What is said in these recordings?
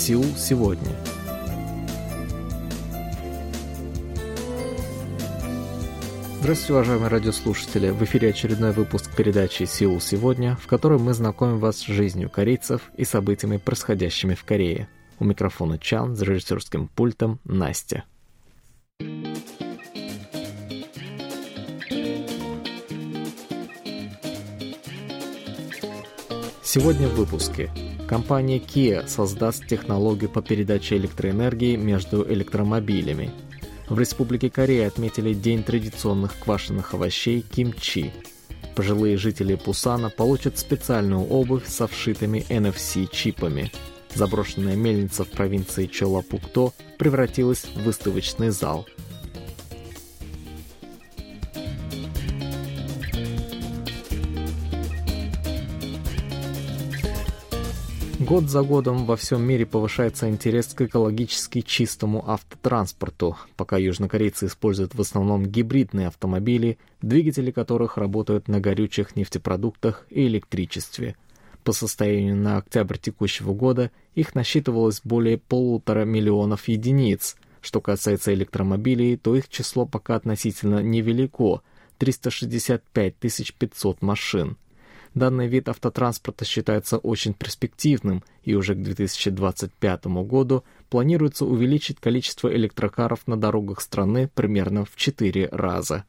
Сеул сегодня. Здравствуйте, уважаемые радиослушатели! В эфире очередной выпуск передачи «Сеул сегодня», в которой мы знакомим вас с жизнью корейцев и событиями, происходящими в Корее. У микрофона Чан, с режиссерским пультом Настя. Сегодня в выпуске. Компания Kia создаст технологию по передаче электроэнергии между электромобилями. В Республике Корея отметили День традиционных квашеных овощей кимчи. Пожилые жители Пусана получат специальную обувь со вшитыми NFC-чипами. Заброшенная мельница в провинции Чолапукто превратилась в выставочный зал – Год за годом во всем мире повышается интерес к экологически чистому автотранспорту, пока южнокорейцы используют в основном гибридные автомобили, двигатели которых работают на горючих нефтепродуктах и электричестве. По состоянию на октябрь текущего года их насчитывалось более полутора миллионов единиц. Что касается электромобилей, то их число пока относительно невелико – 365 500 машин. Данный вид автотранспорта считается очень перспективным, и уже к 2025 году планируется увеличить количество электрокаров на дорогах страны примерно в 4 раза.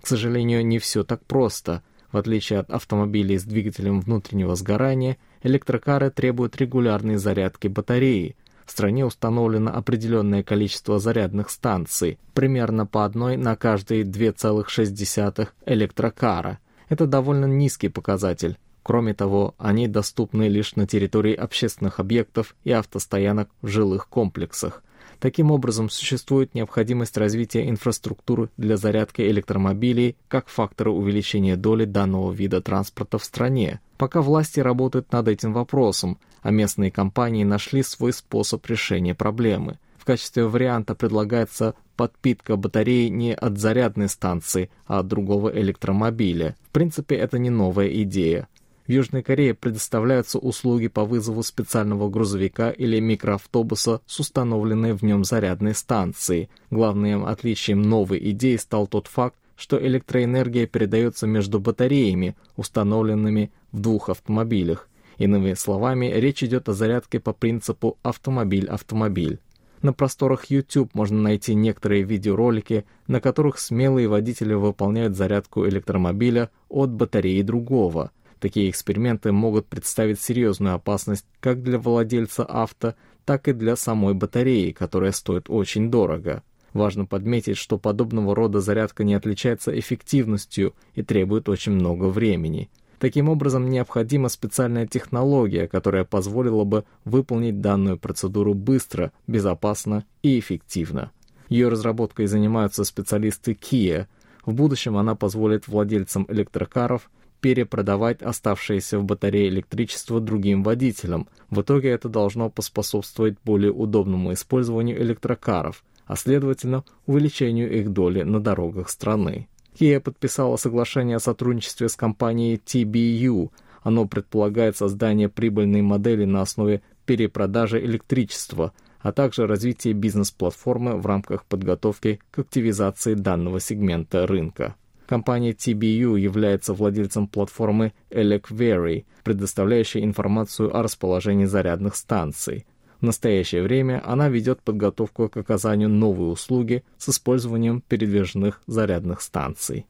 К сожалению, не все так просто. В отличие от автомобилей с двигателем внутреннего сгорания, электрокары требуют регулярной зарядки батареи. В стране установлено определенное количество зарядных станций, примерно по одной на каждые 2,6 электрокара – это довольно низкий показатель. Кроме того, они доступны лишь на территории общественных объектов и автостоянок в жилых комплексах. Таким образом, существует необходимость развития инфраструктуры для зарядки электромобилей как фактора увеличения доли данного вида транспорта в стране. Пока власти работают над этим вопросом, а местные компании нашли свой способ решения проблемы – в качестве варианта предлагается подпитка батареи не от зарядной станции, а от другого электромобиля. В принципе, это не новая идея. В Южной Корее предоставляются услуги по вызову специального грузовика или микроавтобуса с установленной в нем зарядной станцией. Главным отличием новой идеи стал тот факт, что электроэнергия передается между батареями, установленными в двух автомобилях. Иными словами, речь идет о зарядке по принципу автомобиль-автомобиль. На просторах YouTube можно найти некоторые видеоролики, на которых смелые водители выполняют зарядку электромобиля от батареи другого. Такие эксперименты могут представить серьезную опасность как для владельца авто, так и для самой батареи, которая стоит очень дорого. Важно подметить, что подобного рода зарядка не отличается эффективностью и требует очень много времени. Таким образом, необходима специальная технология, которая позволила бы выполнить данную процедуру быстро, безопасно и эффективно. Ее разработкой занимаются специалисты Kia. В будущем она позволит владельцам электрокаров перепродавать оставшееся в батарее электричество другим водителям. В итоге это должно поспособствовать более удобному использованию электрокаров, а следовательно увеличению их доли на дорогах страны. Kia подписала соглашение о сотрудничестве с компанией TBU. Оно предполагает создание прибыльной модели на основе перепродажи электричества, а также развитие бизнес-платформы в рамках подготовки к активизации данного сегмента рынка. Компания TBU является владельцем платформы ElecVery, предоставляющей информацию о расположении зарядных станций. В настоящее время она ведет подготовку к оказанию новой услуги с использованием передвижных зарядных станций.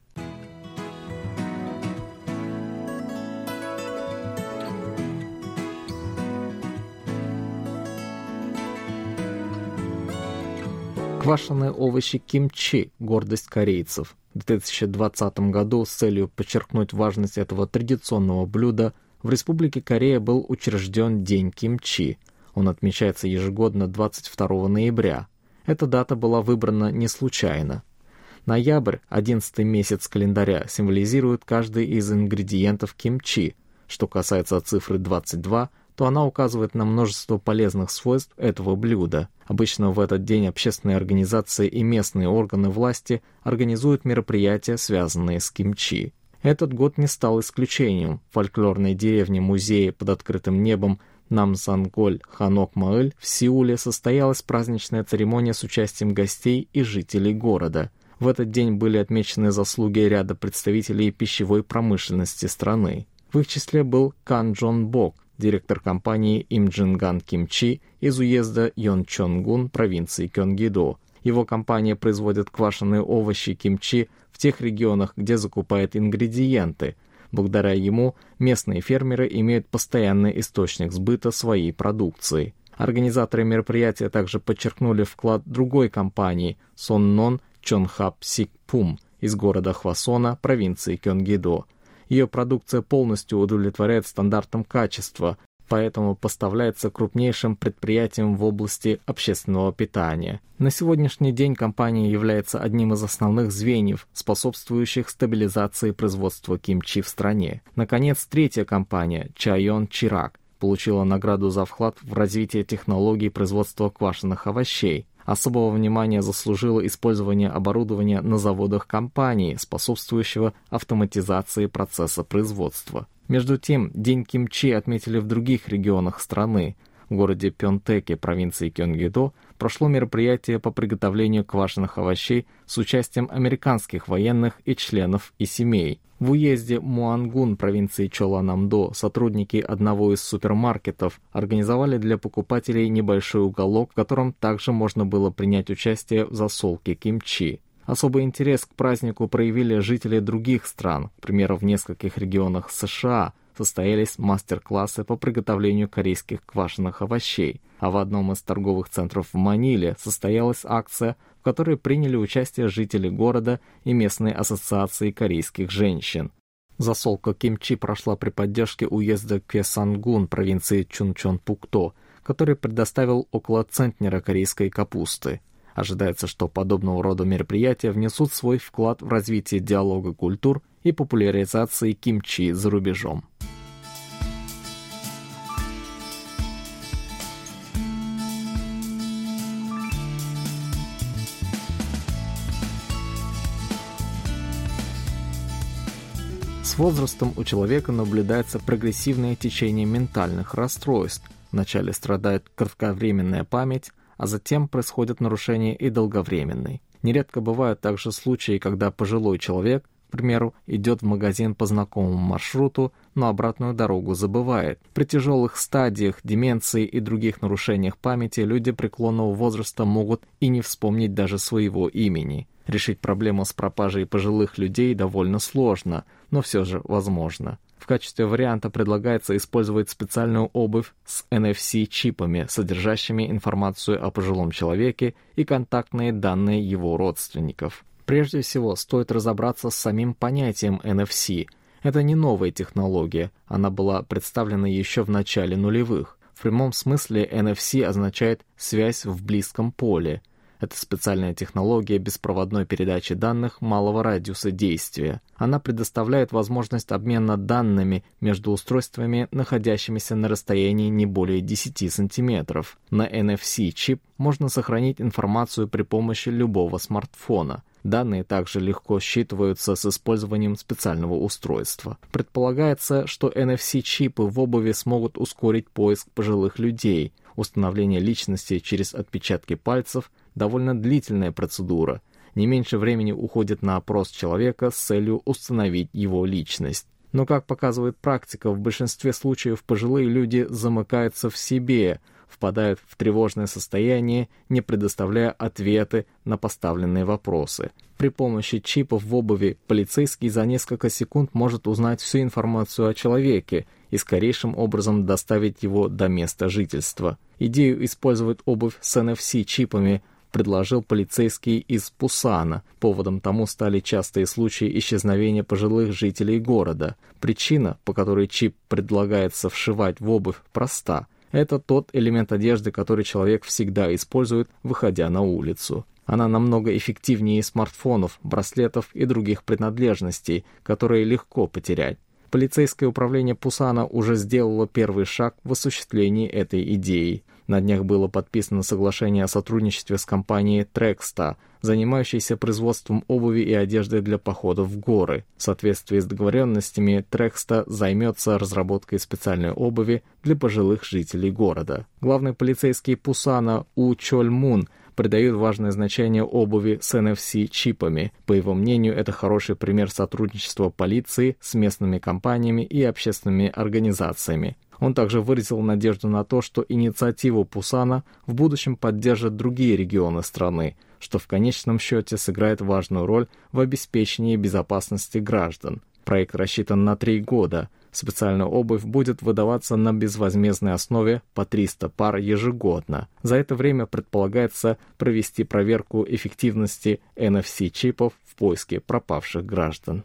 Квашеные овощи кимчи – гордость корейцев. В 2020 году с целью подчеркнуть важность этого традиционного блюда в Республике Корея был учрежден День кимчи – он отмечается ежегодно 22 ноября. Эта дата была выбрана не случайно. Ноябрь, 11 месяц календаря, символизирует каждый из ингредиентов кимчи. Что касается цифры 22, то она указывает на множество полезных свойств этого блюда. Обычно в этот день общественные организации и местные органы власти организуют мероприятия, связанные с кимчи. Этот год не стал исключением. В фольклорной деревне музее под открытым небом Намсанголь Ханок Маэль в Сеуле состоялась праздничная церемония с участием гостей и жителей города. В этот день были отмечены заслуги ряда представителей пищевой промышленности страны. В их числе был Кан Джон Бок, директор компании Имджинган Кимчи из уезда Йончонгун провинции Кёнгидо. Его компания производит квашеные овощи кимчи в тех регионах, где закупает ингредиенты – Благодаря ему местные фермеры имеют постоянный источник сбыта своей продукции. Организаторы мероприятия также подчеркнули вклад другой компании Соннон Чонхап Сикпум из города Хвасона, провинции Кёнгидо. Ее продукция полностью удовлетворяет стандартам качества, поэтому поставляется крупнейшим предприятием в области общественного питания. На сегодняшний день компания является одним из основных звеньев, способствующих стабилизации производства кимчи в стране. Наконец, третья компания, Чайон Чирак, получила награду за вклад в развитие технологий производства квашеных овощей. Особого внимания заслужило использование оборудования на заводах компании, способствующего автоматизации процесса производства. Между тем, День кимчи отметили в других регионах страны. В городе Пёнтеке, провинции Кёнгидо, прошло мероприятие по приготовлению квашеных овощей с участием американских военных и членов и семей. В уезде Муангун провинции Чоланамдо сотрудники одного из супермаркетов организовали для покупателей небольшой уголок, в котором также можно было принять участие в засолке кимчи. Особый интерес к празднику проявили жители других стран. К примеру, в нескольких регионах США состоялись мастер-классы по приготовлению корейских квашеных овощей, а в одном из торговых центров в Маниле состоялась акция, в которой приняли участие жители города и местной ассоциации корейских женщин. Засолка кимчи прошла при поддержке уезда Кесангун провинции Чунчон-Пукто, который предоставил около центнера корейской капусты. Ожидается, что подобного рода мероприятия внесут свой вклад в развитие диалога культур и популяризации кимчи за рубежом. С возрастом у человека наблюдается прогрессивное течение ментальных расстройств. Вначале страдает кратковременная память, а затем происходят нарушения и долговременные. Нередко бывают также случаи, когда пожилой человек, примеру, идет в магазин по знакомому маршруту, но обратную дорогу забывает. При тяжелых стадиях деменции и других нарушениях памяти люди преклонного возраста могут и не вспомнить даже своего имени. Решить проблему с пропажей пожилых людей довольно сложно, но все же возможно. В качестве варианта предлагается использовать специальную обувь с NFC-чипами, содержащими информацию о пожилом человеке и контактные данные его родственников. Прежде всего, стоит разобраться с самим понятием NFC. Это не новая технология, она была представлена еще в начале нулевых. В прямом смысле NFC означает «связь в близком поле», это специальная технология беспроводной передачи данных малого радиуса действия. Она предоставляет возможность обмена данными между устройствами, находящимися на расстоянии не более 10 сантиметров. На NFC-чип можно сохранить информацию при помощи любого смартфона. Данные также легко считываются с использованием специального устройства. Предполагается, что NFC-чипы в обуви смогут ускорить поиск пожилых людей, установление личности через отпечатки пальцев довольно длительная процедура. Не меньше времени уходит на опрос человека с целью установить его личность. Но, как показывает практика, в большинстве случаев пожилые люди замыкаются в себе, впадают в тревожное состояние, не предоставляя ответы на поставленные вопросы. При помощи чипов в обуви полицейский за несколько секунд может узнать всю информацию о человеке и скорейшим образом доставить его до места жительства. Идею использовать обувь с NFC-чипами предложил полицейский из Пусана. Поводом тому стали частые случаи исчезновения пожилых жителей города. Причина, по которой чип предлагается вшивать в обувь, проста. Это тот элемент одежды, который человек всегда использует, выходя на улицу. Она намного эффективнее смартфонов, браслетов и других принадлежностей, которые легко потерять. Полицейское управление Пусана уже сделало первый шаг в осуществлении этой идеи. На днях было подписано соглашение о сотрудничестве с компанией Трекста, занимающейся производством обуви и одежды для походов в горы. В соответствии с договоренностями, Трекста займется разработкой специальной обуви для пожилых жителей города. Главный полицейский Пусана У Чоль Мун придает важное значение обуви с NFC-чипами. По его мнению, это хороший пример сотрудничества полиции с местными компаниями и общественными организациями. Он также выразил надежду на то, что инициативу Пусана в будущем поддержат другие регионы страны, что в конечном счете сыграет важную роль в обеспечении безопасности граждан. Проект рассчитан на три года. Специальная обувь будет выдаваться на безвозмездной основе по 300 пар ежегодно. За это время предполагается провести проверку эффективности NFC-чипов в поиске пропавших граждан.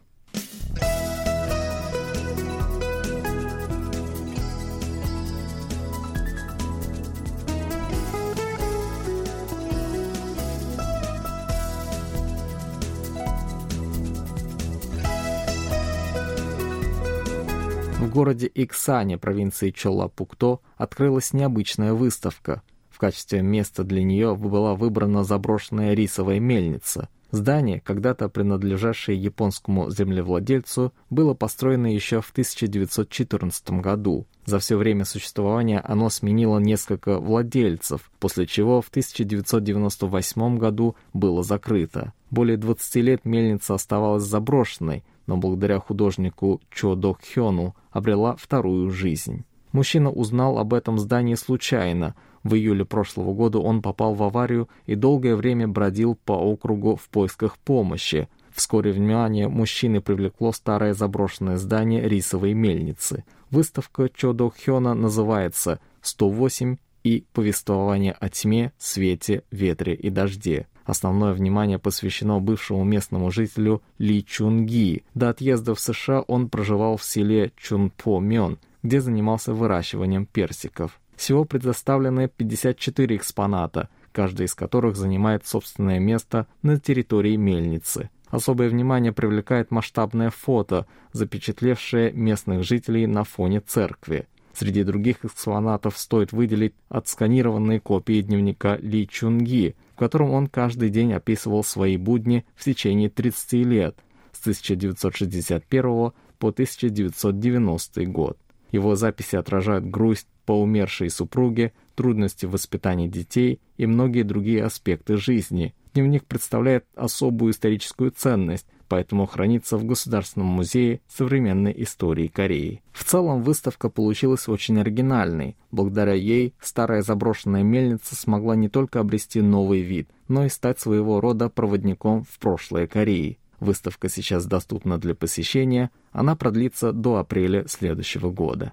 В городе Иксане, провинции Чолла-Пукто, открылась необычная выставка. В качестве места для нее была выбрана заброшенная рисовая мельница. Здание, когда-то принадлежавшее японскому землевладельцу, было построено еще в 1914 году. За все время существования оно сменило несколько владельцев, после чего в 1998 году было закрыто. Более 20 лет мельница оставалась заброшенной, но благодаря художнику Чо Док Хёну обрела вторую жизнь. Мужчина узнал об этом здании случайно. В июле прошлого года он попал в аварию и долгое время бродил по округу в поисках помощи. Вскоре внимание мужчины привлекло старое заброшенное здание рисовой мельницы. Выставка Чо Док Хёна называется «108 и повествование о тьме, свете, ветре и дожде». Основное внимание посвящено бывшему местному жителю Ли Чунги. До отъезда в США он проживал в селе Чунпо-Мён, где занимался выращиванием персиков. Всего предоставлены 54 экспоната, каждый из которых занимает собственное место на территории мельницы. Особое внимание привлекает масштабное фото, запечатлевшее местных жителей на фоне церкви. Среди других экспонатов стоит выделить отсканированные копии дневника Ли Чунги, в котором он каждый день описывал свои будни в течение 30 лет, с 1961 по 1990 год. Его записи отражают грусть по умершей супруге, трудности в воспитании детей и многие другие аспекты жизни. Дневник представляет особую историческую ценность, поэтому хранится в Государственном музее современной истории Кореи. В целом выставка получилась очень оригинальной. Благодаря ей старая заброшенная мельница смогла не только обрести новый вид, но и стать своего рода проводником в прошлое Кореи. Выставка сейчас доступна для посещения, она продлится до апреля следующего года.